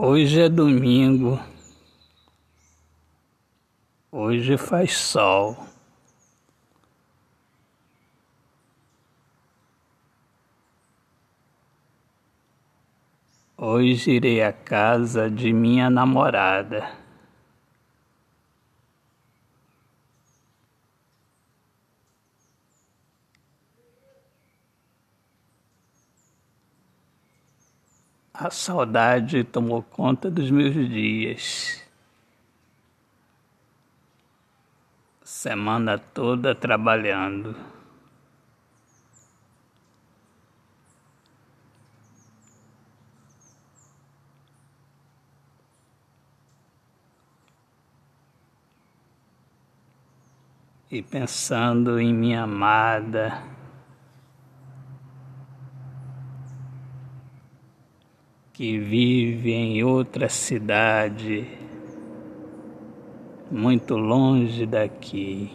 Hoje é domingo. Hoje faz sol. Hoje irei à casa de minha namorada. A saudade tomou conta dos meus dias. Semana toda trabalhando. E pensando em minha amada. Que vive em outra cidade, muito longe daqui.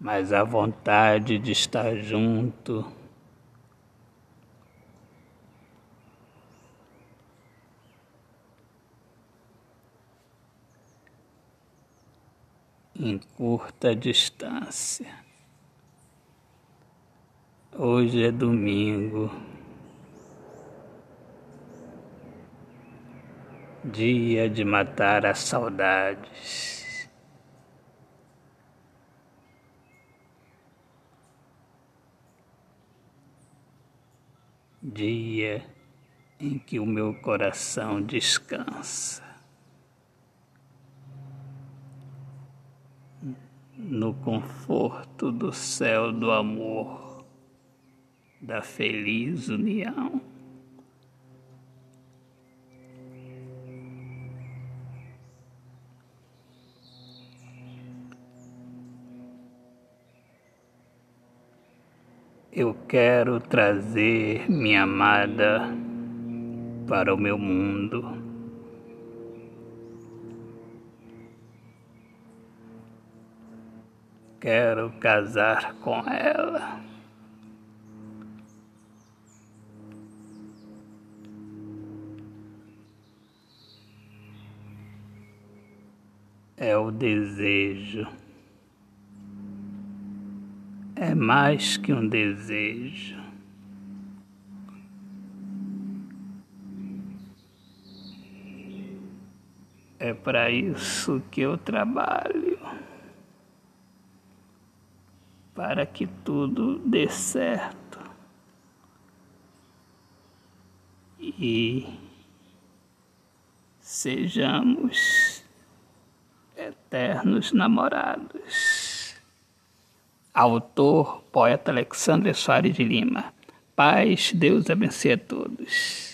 Mas a vontade de estar junto. Em curta distância. Hoje é domingo, dia de matar as saudades. Dia em que o meu coração descansa. No conforto do céu do amor da feliz união. Eu quero trazer minha amada para o meu mundo. Quero casar com ela. É o desejo. É mais que um desejo. É para isso que eu trabalho. Para que tudo dê certo. E sejamos eternos namorados. Autor, poeta Alexandre Soares de Lima. Paz, Deus abençoe a todos.